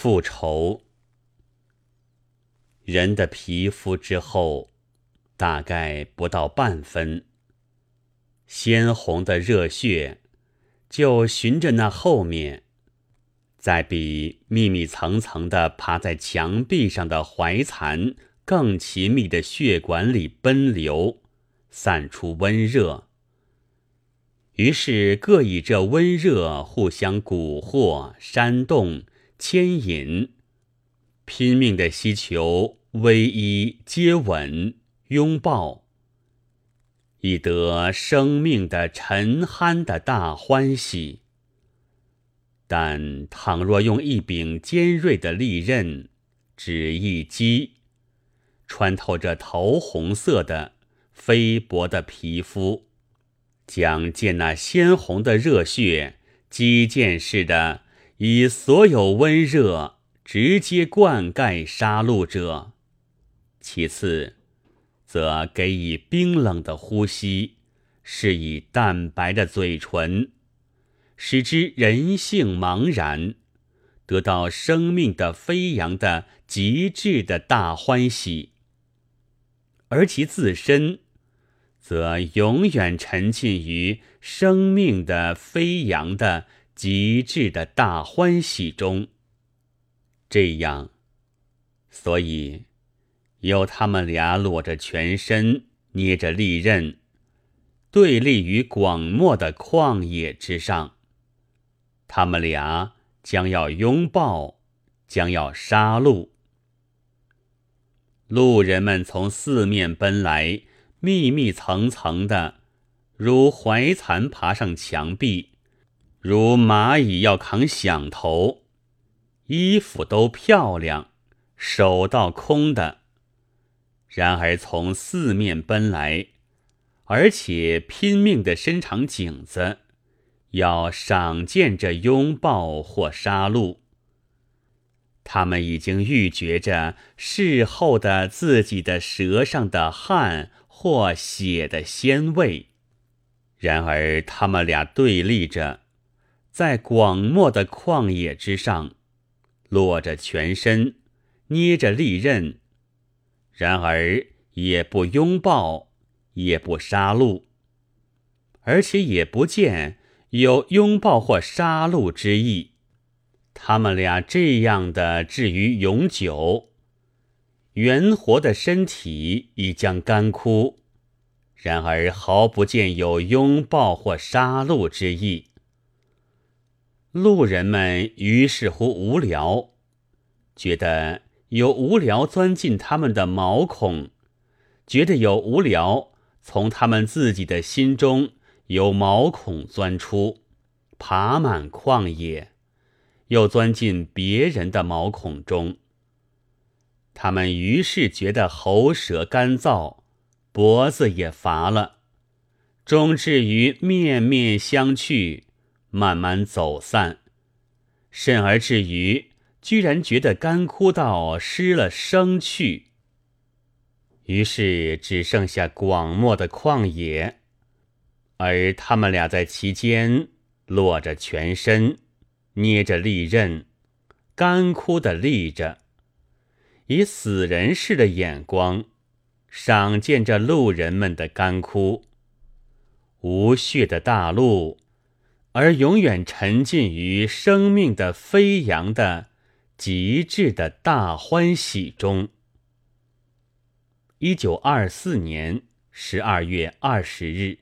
复仇。人的皮肤之后，大概不到半分，鲜红的热血就循着那后面，在比密密层层的爬在墙壁上的怀蚕更齐密的血管里奔流，散出温热。于是各以这温热互相蛊惑、煽动、牵引，拼命的希求偎依、接吻、拥抱，以得生命的沉酣的大欢喜。但倘若用一柄尖锐的利刃，只一击，穿透这桃红色的菲薄的皮肤。将见那鲜红的热血，击剑似的，以所有温热直接灌溉杀戮者；其次，则给以冰冷的呼吸，是以淡白的嘴唇，使之人性茫然，得到生命的飞扬的极致的大欢喜，而其自身。则永远沉浸于生命的飞扬的极致的大欢喜中。这样，所以有他们俩裸着全身，捏着利刃，对立于广漠的旷野之上。他们俩将要拥抱，将要杀戮。路人们从四面奔来。密密层层的，如怀蚕爬上墙壁，如蚂蚁要扛响头，衣服都漂亮，手倒空的。然而从四面奔来，而且拼命的伸长颈子，要赏见这拥抱或杀戮。他们已经预觉着事后的自己的舌上的汗。或血的鲜味，然而他们俩对立着，在广漠的旷野之上，裸着全身，捏着利刃，然而也不拥抱，也不杀戮，而且也不见有拥抱或杀戮之意。他们俩这样的至于永久。圆活的身体已将干枯，然而毫不见有拥抱或杀戮之意。路人们于是乎无聊，觉得有无聊钻进他们的毛孔，觉得有无聊从他们自己的心中有毛孔钻出，爬满旷野，又钻进别人的毛孔中。他们于是觉得喉舌干燥，脖子也乏了，终至于面面相觑，慢慢走散，甚而至于居然觉得干枯到失了生趣。于是只剩下广漠的旷野，而他们俩在其间裸着全身，捏着利刃，干枯的立着。以死人似的眼光，赏见着路人们的干枯、无血的大陆，而永远沉浸于生命的飞扬的极致的大欢喜中。一九二四年十二月二十日。